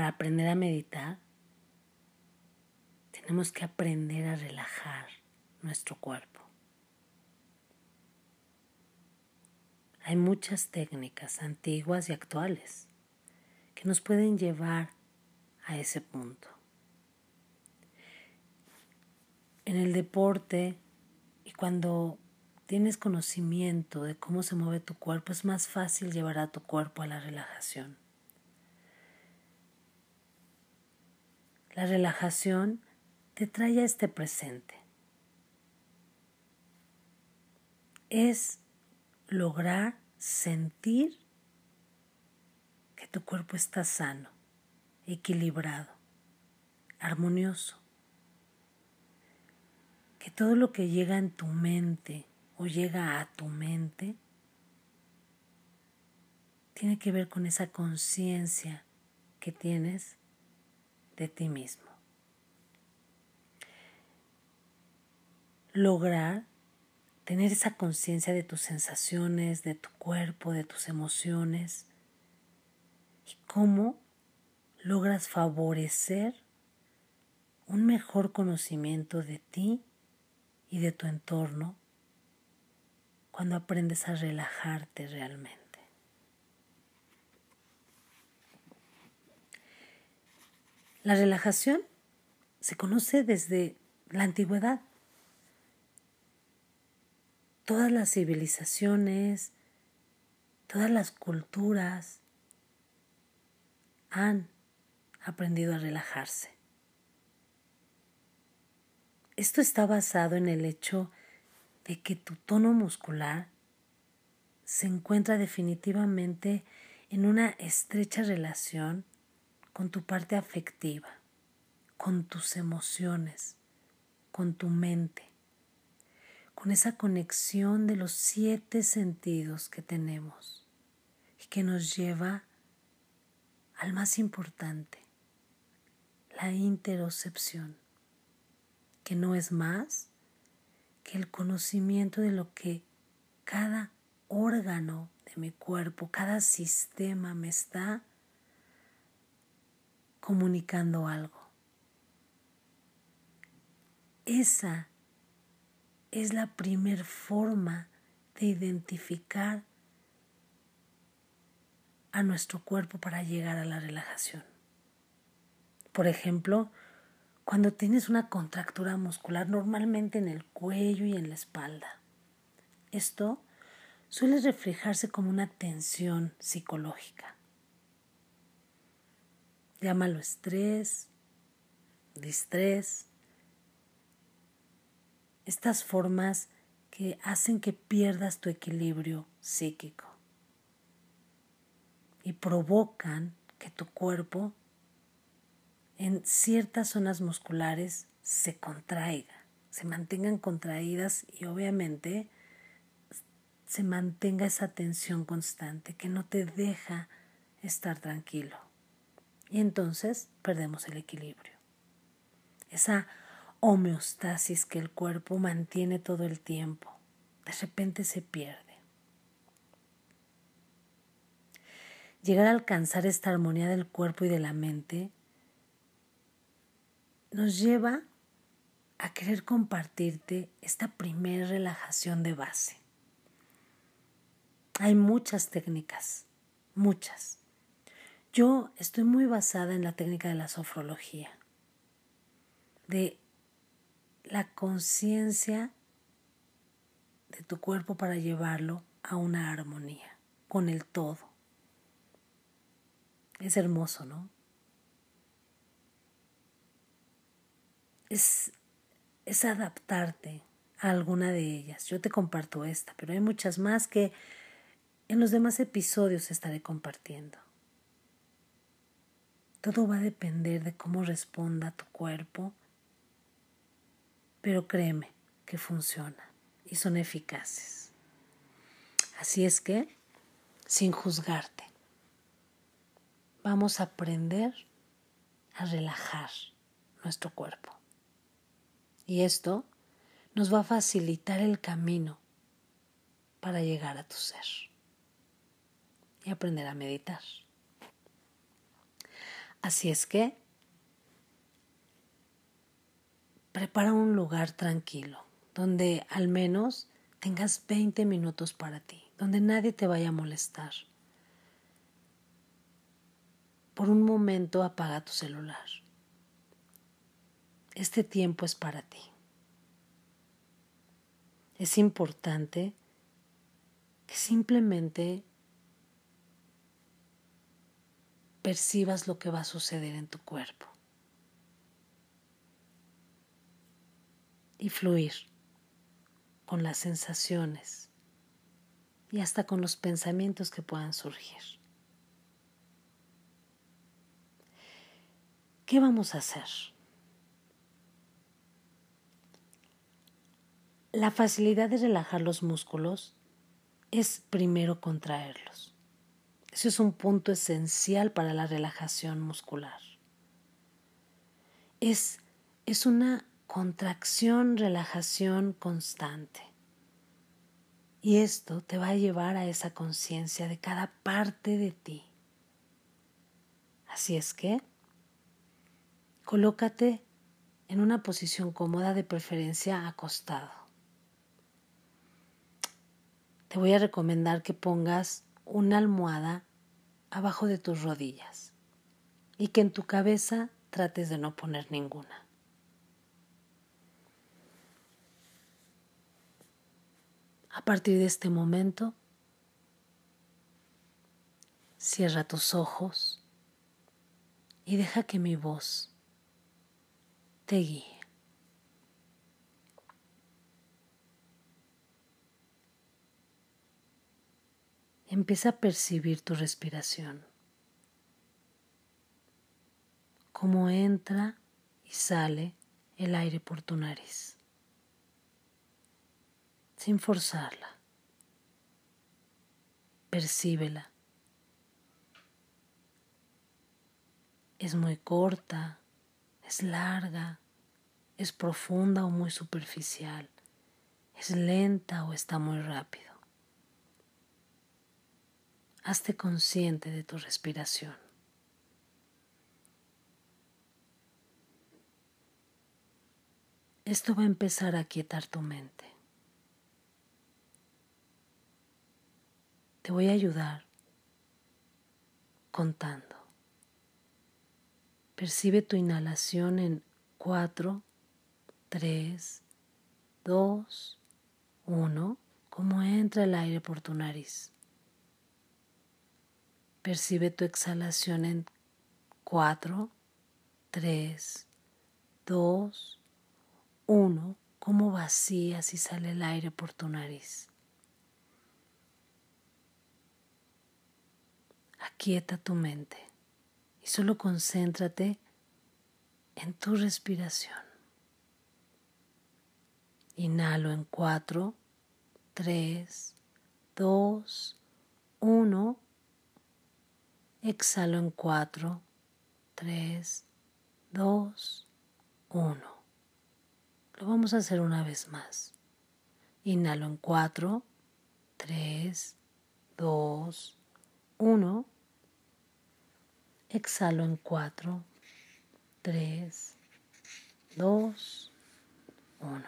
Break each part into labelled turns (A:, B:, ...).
A: para aprender a meditar, tenemos que aprender a relajar nuestro cuerpo. Hay muchas técnicas antiguas y actuales que nos pueden llevar a ese punto. En el deporte y cuando tienes conocimiento de cómo se mueve tu cuerpo, es más fácil llevar a tu cuerpo a la relajación. La relajación te trae a este presente. Es lograr sentir que tu cuerpo está sano, equilibrado, armonioso. Que todo lo que llega en tu mente o llega a tu mente tiene que ver con esa conciencia que tienes de ti mismo. Lograr tener esa conciencia de tus sensaciones, de tu cuerpo, de tus emociones y cómo logras favorecer un mejor conocimiento de ti y de tu entorno cuando aprendes a relajarte realmente. La relajación se conoce desde la antigüedad todas las civilizaciones, todas las culturas han aprendido a relajarse. Esto está basado en el hecho de que tu tono muscular se encuentra definitivamente en una estrecha relación con tu parte afectiva, con tus emociones, con tu mente con esa conexión de los siete sentidos que tenemos y que nos lleva al más importante, la interocepción, que no es más que el conocimiento de lo que cada órgano de mi cuerpo, cada sistema me está comunicando algo. Esa es la primer forma de identificar a nuestro cuerpo para llegar a la relajación. Por ejemplo, cuando tienes una contractura muscular normalmente en el cuello y en la espalda. Esto suele reflejarse como una tensión psicológica. Llámalo estrés, distrés, estas formas que hacen que pierdas tu equilibrio psíquico y provocan que tu cuerpo en ciertas zonas musculares se contraiga, se mantengan contraídas y obviamente se mantenga esa tensión constante que no te deja estar tranquilo. Y entonces perdemos el equilibrio. Esa homeostasis que el cuerpo mantiene todo el tiempo. De repente se pierde. Llegar a alcanzar esta armonía del cuerpo y de la mente nos lleva a querer compartirte esta primera relajación de base. Hay muchas técnicas, muchas. Yo estoy muy basada en la técnica de la sofrología, de la conciencia de tu cuerpo para llevarlo a una armonía con el todo. Es hermoso, ¿no? Es, es adaptarte a alguna de ellas. Yo te comparto esta, pero hay muchas más que en los demás episodios estaré compartiendo. Todo va a depender de cómo responda tu cuerpo pero créeme que funcionan y son eficaces. Así es que, sin juzgarte, vamos a aprender a relajar nuestro cuerpo. Y esto nos va a facilitar el camino para llegar a tu ser y aprender a meditar. Así es que prepara un lugar tranquilo, donde al menos tengas 20 minutos para ti, donde nadie te vaya a molestar. Por un momento apaga tu celular. Este tiempo es para ti. Es importante que simplemente percibas lo que va a suceder en tu cuerpo. Y fluir con las sensaciones y hasta con los pensamientos que puedan surgir. ¿Qué vamos a hacer? La facilidad de relajar los músculos es primero contraerlos. Ese es un punto esencial para la relajación muscular. Es, es una contracción, relajación constante. Y esto te va a llevar a esa conciencia de cada parte de ti. Así es que, colócate en una posición cómoda, de preferencia acostado. Te voy a recomendar que pongas una almohada abajo de tus rodillas y que en tu cabeza trates de no poner ninguna. A partir de este momento, cierra tus ojos y deja que mi voz te guíe. Empieza a percibir tu respiración, cómo entra y sale el aire por tu nariz, sin forzarla. Percíbela. Es muy corta, es larga, es profunda o muy superficial, es lenta o está muy rápido. Hazte consciente de tu respiración. Esto va a empezar a quietar tu mente. Te voy a ayudar contando. Percibe tu inhalación en 4, 3, 2, 1, como entra el aire por tu nariz. Percibe tu exhalación en 4, 3, 2, 1, cómo vacías y sale el aire por tu nariz. Aquieta tu mente y solo concéntrate en tu respiración. Inhalo en 4, 3, 2, 1 Exhalo en 4, 3, 2, 1. Lo vamos a hacer una vez más. Inhalo en 4, 3, 2, 1. Exhalo en 4, 3, 2, 1.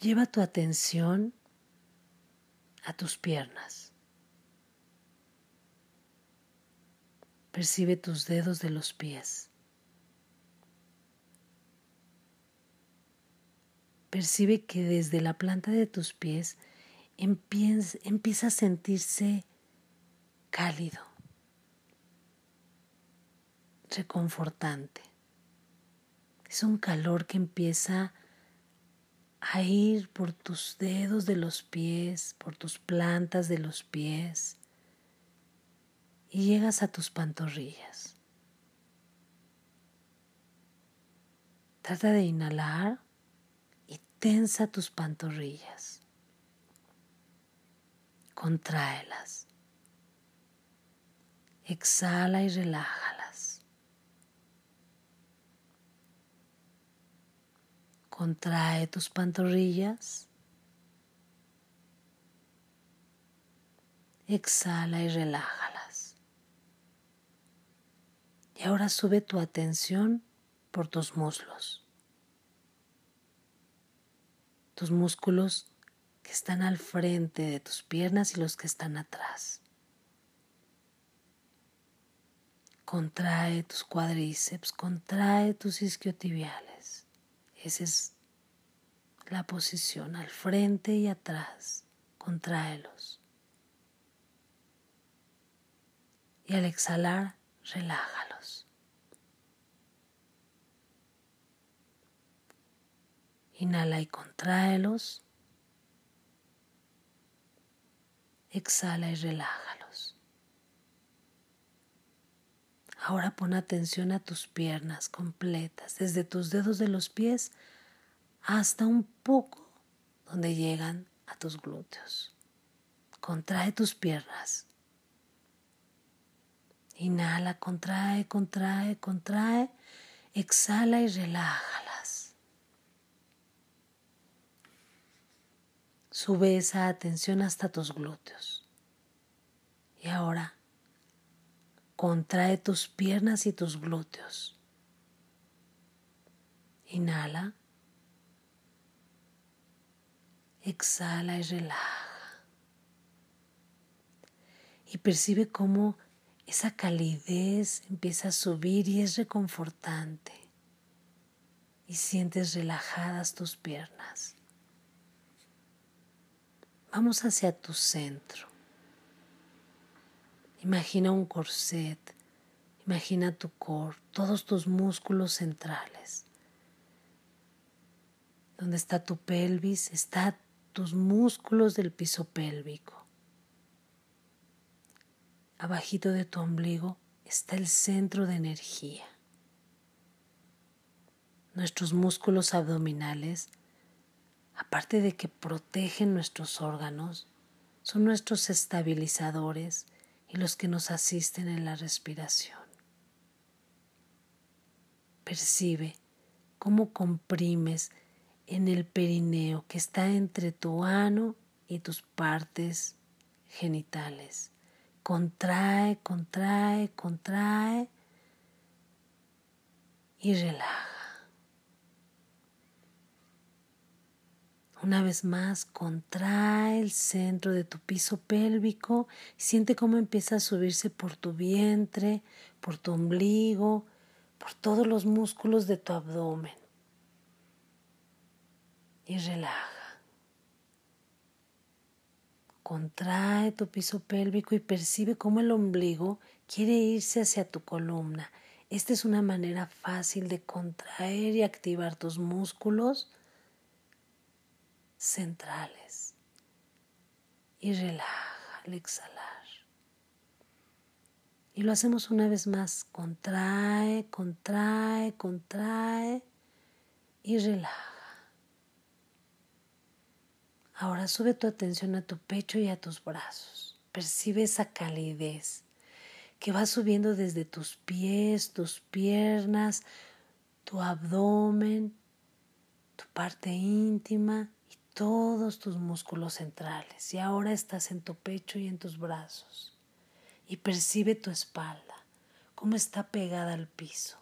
A: Lleva tu atención a tus piernas. Percibe tus dedos de los pies. Percibe que desde la planta de tus pies empieza, a sentirse cálido, reconfortante. Es un calor que empieza a ir por tus dedos de los pies, por tus plantas de los pies y llegas a tus pantorrillas. Trata de inhalar y tensa tus pantorrillas. Contráelas. Exhala y relájalas. Contrae tus pantorrillas. exhala y relájalas. Y ahora sube tu atención por tus muslos. Tus músculos que están al frente de tus piernas y los que están atrás. Contrae tus cuádriceps, contrae tus isquiotibiales. Esa es la posición al frente y atrás. Contráelos. Y al exhalar, relájalos. Inhala y contráelos. Exhala y relájalos. Ahora pon atención a tus piernas completas, desde tus dedos de los pies hasta un poco donde llegan a tus glúteos. Contrae tus piernas. Inhala, contrae, contrae, contrae. Exhala y relájalas. Sube esa atención hasta tus glúteos. Y ahora contrae tus piernas y tus glúteos. Inhala. Exhala y relaja. Y percibe cómo esa calidez empieza a subir y es reconfortante. Y sientes relajadas tus piernas. Vamos hacia tu centro. Imagina un corset. Imagina tu core, todos tus músculos centrales. Donde está tu pelvis, está tus músculos del piso pélvico. Abajito de tu ombligo está el centro de energía. Nuestros músculos abdominales, aparte de que protegen nuestros órganos, son nuestros estabilizadores y los que nos asisten en la respiración. Percibe cómo comprimes en el perineo que está entre tu ano y tus partes genitales. Contrae, contrae, contrae y relaja. Una vez más, contrae el centro de tu piso pélvico y siente cómo empieza a subirse por tu vientre, por tu ombligo, por todos los músculos de tu abdomen y relaja. Contrae tu piso pélvico y percibe cómo el ombligo quiere irse hacia tu columna. Esta es una manera fácil de contraer y activar tus músculos centrales. Y relaja al exhalar. Y lo hacemos una vez más. Contrae, contrae, contrae y relaja. Ahora sube tu atención a tu pecho y a tus brazos. Percibe esa calidez que va subiendo desde tus pies, tus piernas, tu abdomen, tu parte íntima todos tus músculos centrales. Y ahora estás en tu pecho y en tus brazos. Y percibe tu espalda, cómo está pegada al piso.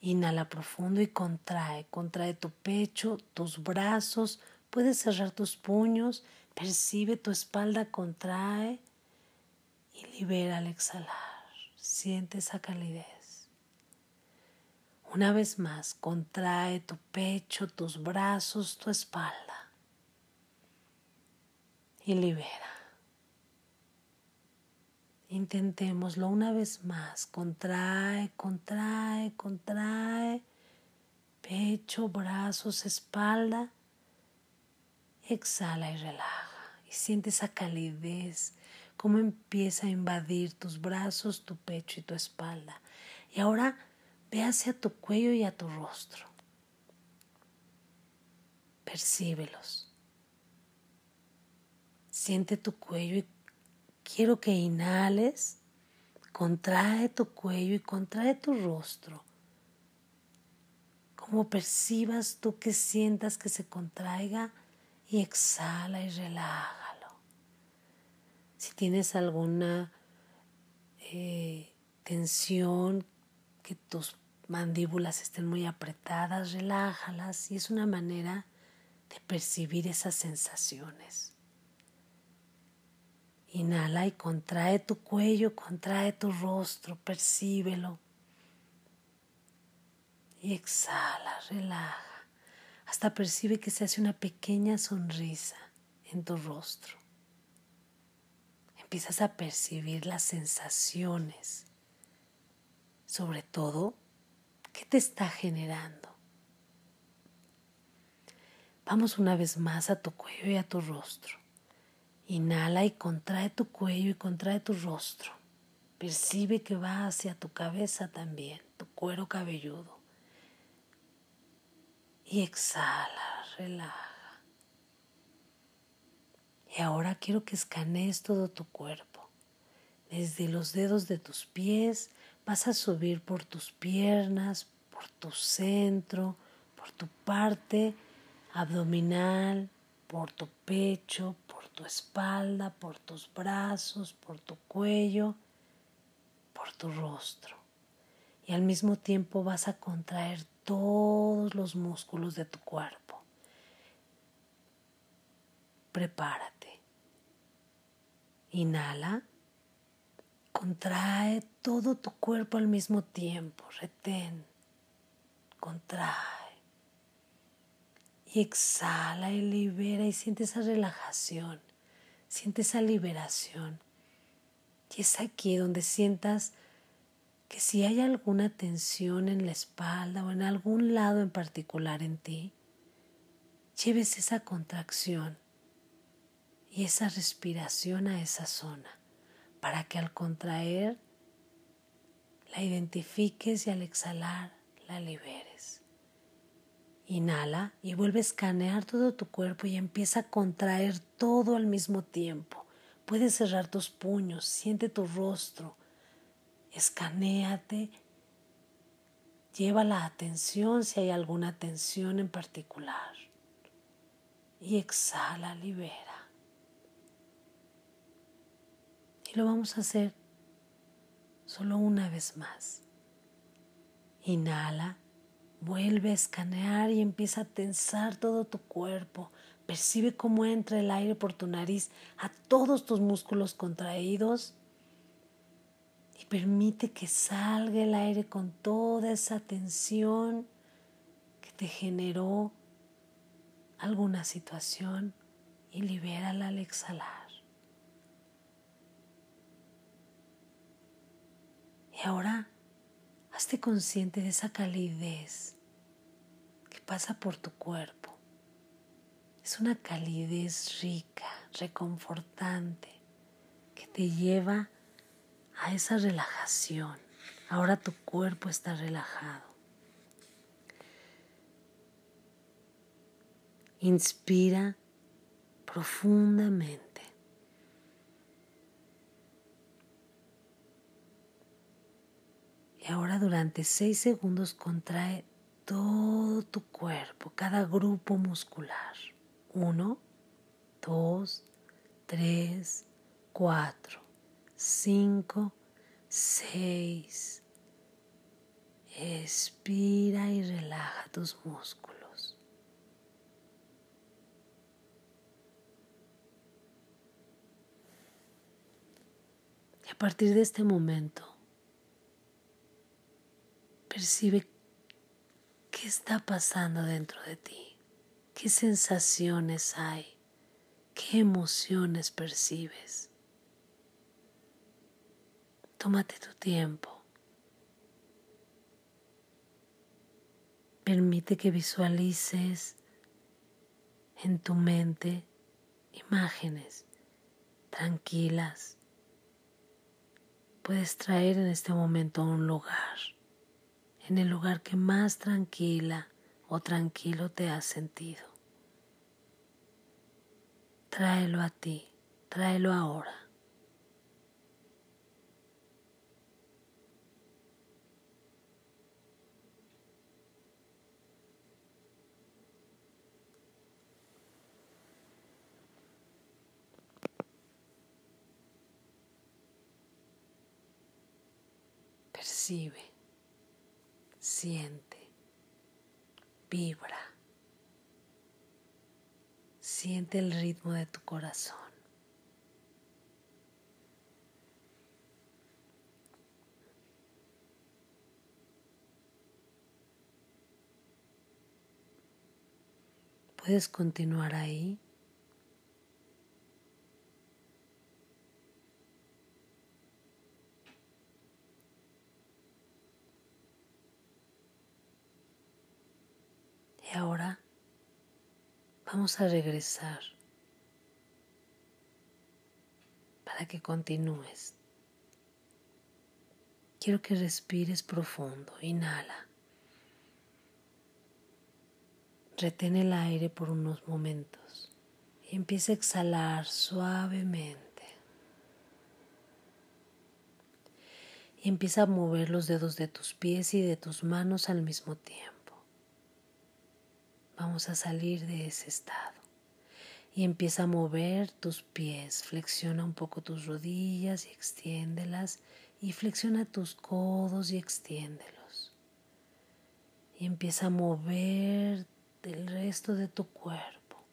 A: Inhala profundo y contrae, contrae tu pecho, tus brazos, Puedes cerrar tus puños, percibe tu espalda, contrae y libera al exhalar. Siente esa calidez. Una vez más, contrae tu pecho, tus brazos, tu espalda y libera. Intentémoslo una vez más. Contrae, contrae, contrae. Pecho, brazos, espalda Exhala y relaja. Y siente esa calidez, cómo empieza a invadir tus brazos, tu pecho y tu espalda. Y ahora ve hacia tu cuello y a tu rostro. Percíbelos. Siente tu cuello y quiero que inhales. Contrae tu cuello y contrae tu rostro. Como percibas tú que sientas que se contraiga y exhala y relájalo. Si tienes alguna eh, tensión, que tus mandíbulas estén muy apretadas, relájalas y es una manera de percibir esas sensaciones. Inhala y contrae tu cuello, contrae tu rostro, percíbelo. Y exhala, relaja, hasta percibe que se hace una pequeña sonrisa en tu rostro. Empiezas a percibir las sensaciones, sobre todo, ¿qué te está generando? Vamos una vez más a tu cuello y a tu rostro. Inhala y contrae tu cuello y contrae tu rostro. Percibe que va hacia tu cabeza también, tu cuero cabelludo. Y exhala, relaja. Y ahora quiero que escanees todo tu cuerpo. Desde los dedos de tus pies vas a subir por tus piernas, por tu centro, por tu parte abdominal, por tu pecho, por tu espalda, por tus brazos, por tu cuello, por tu rostro. Y al mismo tiempo vas a contraer todos los músculos de tu cuerpo. Prepárate. Inhala. Contrae todo tu cuerpo al mismo tiempo. Retén. Contrae y exhala y libera y siente esa relajación, siente esa liberación. Y es aquí donde sientas que si hay alguna tensión en la espalda o en algún lado en particular en ti, lleves esa contracción y esa respiración a esa zona para que al contraer la identifiques y al exhalar la liberes. Inhala y vuelve a escanear todo tu cuerpo y empieza a contraer todo al mismo tiempo. Puedes cerrar tus puños, siente tu rostro, escanéate, lleva la atención si hay alguna tensión en particular y exhala, libera. Lo vamos a hacer solo una vez más. Inhala Vuelve a escanear y empieza a tensar todo tu cuerpo. Percibe cómo entra el aire por tu nariz a todos tus músculos contraídos y permite que salga el aire con toda esa tensión que te generó alguna situación y libérala al exhalar. Y ahora hazte consciente de esa calidez pasa por tu cuerpo. Es una calidez rica, reconfortante, que te lleva a esa relajación. Ahora tu cuerpo está relajado. Inspira profundamente. Y ahora durante seis segundos contrae todo tu cuerpo, cada grupo muscular. Uno, dos, tres, cuatro, cinco, seis. Expira y relaja tus músculos. Y a partir de este momento, percibe ¿Qué está pasando dentro de ti? ¿Qué sensaciones hay? ¿Qué emociones percibes? Tómate tu tiempo. Permite que visualices en tu mente imágenes tranquilas. Puedes traer en este momento a un lugar en el lugar que más tranquila o tranquilo te has sentido. Tráelo a ti, tráelo ahora. percibe siente, vibra. Siente el ritmo de tu corazón. Puedes continuar ahí. Ahora vamos a regresar para que continúes. Quiero que respires profundo. Inhala. Retén el aire por unos momentos y empieza a exhalar suavemente. Y empieza a mover los dedos de tus pies y de tus manos al mismo tiempo. Vamos a salir de ese estado. Y empieza a mover tus pies. Flexiona un poco tus rodillas y extiéndelas. Y flexiona tus codos y extiéndelos. Y empieza a mover del resto de tu cuerpo.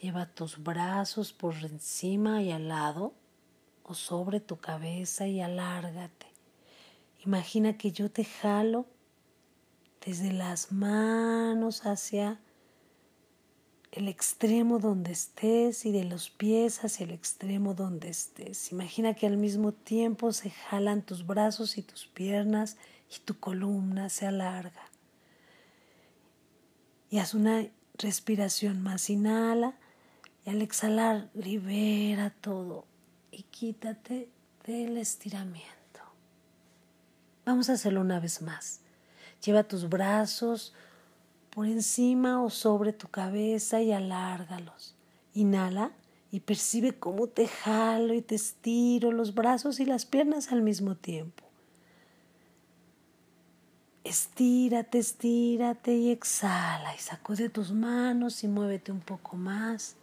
A: Lleva tus brazos por encima y al lado o sobre tu cabeza y alárgate. Imagina que yo te jalo desde las manos hacia el extremo donde estés y de los pies hacia el extremo donde estés. Imagina que al mismo tiempo se jalan tus brazos y tus piernas y tu columna se alarga y haz una respiración más. Inhala y al exhalar libera todo y quítate del estiramiento. Vamos a hacerlo una vez más. Lleva tus brazos por encima o sobre tu cabeza y alárgalos. Inhala y percibe cómo te jalo y te estiro los brazos y las piernas al mismo tiempo. Estírate, estírate y exhala y sacude tus manos y muévete un poco más.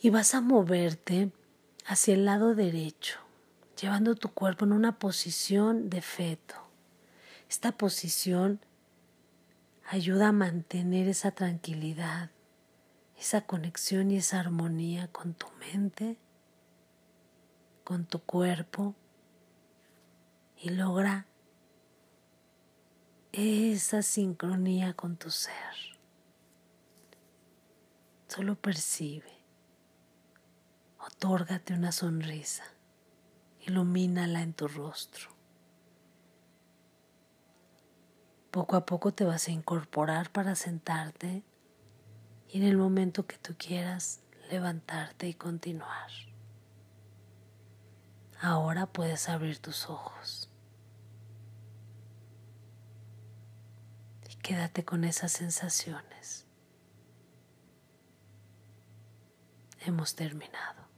A: Y vas a moverte hacia el lado derecho, llevando tu cuerpo en una posición de feto. Esta posición ayuda a mantener esa tranquilidad, esa conexión y esa armonía con tu mente, con tu cuerpo y logra esa sincronía con tu ser. Solo percibe, otórgate una sonrisa, ilumínala en tu rostro. Poco a poco te vas a incorporar para sentarte y en el momento que tú quieras levantarte y continuar. Ahora puedes abrir tus ojos. Quédate con esas sensaciones. Hemos terminado.